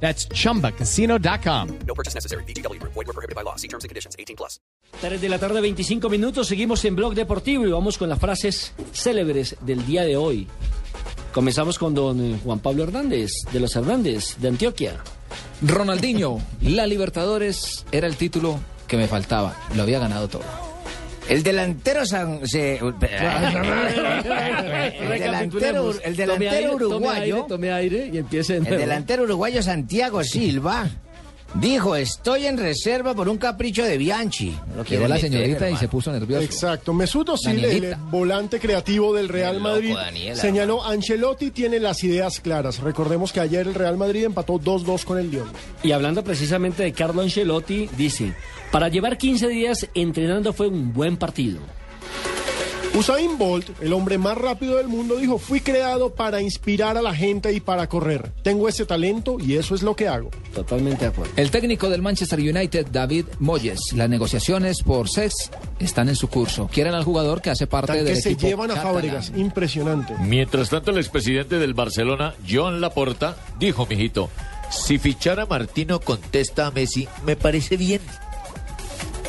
That's chumbacasino.com. No purchase necessary. BGW. Void were prohibited by law. See terms and conditions. 18 plus. 3 de la tarde, 25 minutos. Seguimos en Blog Deportivo y vamos con las frases célebres del día de hoy. Comenzamos con don Juan Pablo Hernández, de los Hernández, de Antioquia. Ronaldinho, la Libertadores era el título que me faltaba. Lo había ganado todo. El delantero San- se- el delantero, el delantero uruguayo, Tome aire, tome aire y empiece el delantero uruguayo Santiago Silva dijo, estoy en reserva por un capricho de Bianchi. Lo Llegó la meter, señorita y se puso nervioso. Exacto. Mesut Özil, el volante creativo del Real loco, Madrid, Daniela, señaló Ancelotti tiene las ideas claras. Recordemos que ayer el Real Madrid empató 2-2 con el Lyon. Y hablando precisamente de Carlo Ancelotti, dice, para llevar 15 días entrenando fue un buen partido. Usain Bolt, el hombre más rápido del mundo, dijo, fui creado para inspirar a la gente y para correr. Tengo ese talento y eso es lo que hago. Totalmente de acuerdo. El técnico del Manchester United, David Moyes, las negociaciones por Sex están en su curso. Quieren al jugador que hace parte Tan del que se llevan a catalán. Fábregas. Impresionante. Mientras tanto, el expresidente del Barcelona, John Laporta, dijo, mijito, si fichara a Martino contesta a Messi, me parece bien.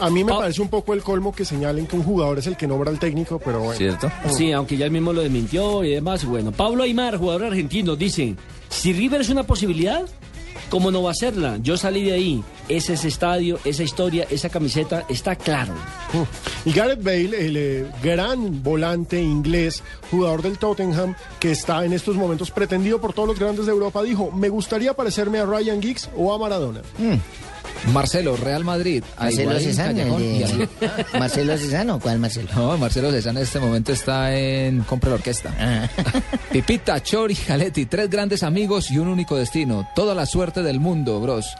A mí me Pa- parece un poco el colmo que señalen que un jugador es el que nombra al técnico, pero bueno. ¿Cierto? Sí, aunque ya él mismo lo desmintió y demás. Bueno, Pablo Aymar, jugador argentino, dice, si River es una posibilidad, ¿cómo no va a serla? Yo salí de ahí. Ese es estadio, esa historia, esa camiseta, está claro. Y Gareth Bale, el eh, gran volante inglés, jugador del Tottenham, que está en estos momentos pretendido por todos los grandes de Europa, dijo, me gustaría parecerme a Ryan Giggs o a Maradona. Marcelo, Real Madrid. Marcelo Cesano, de- Marcelo Cesano, ¿cuál Marcelo? No, Marcelo Cesano en este momento está en Compra la Orquesta. Ah. Pipita, Chori, Jaletti, tres grandes amigos y un único destino. Toda la suerte del mundo, bros.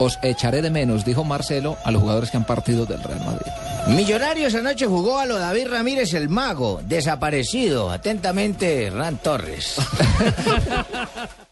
Os echaré de menos, dijo Marcelo a los jugadores que han partido del Real Madrid. Millonarios anoche jugó a lo David Ramírez el mago, desaparecido. Atentamente, Ran Torres.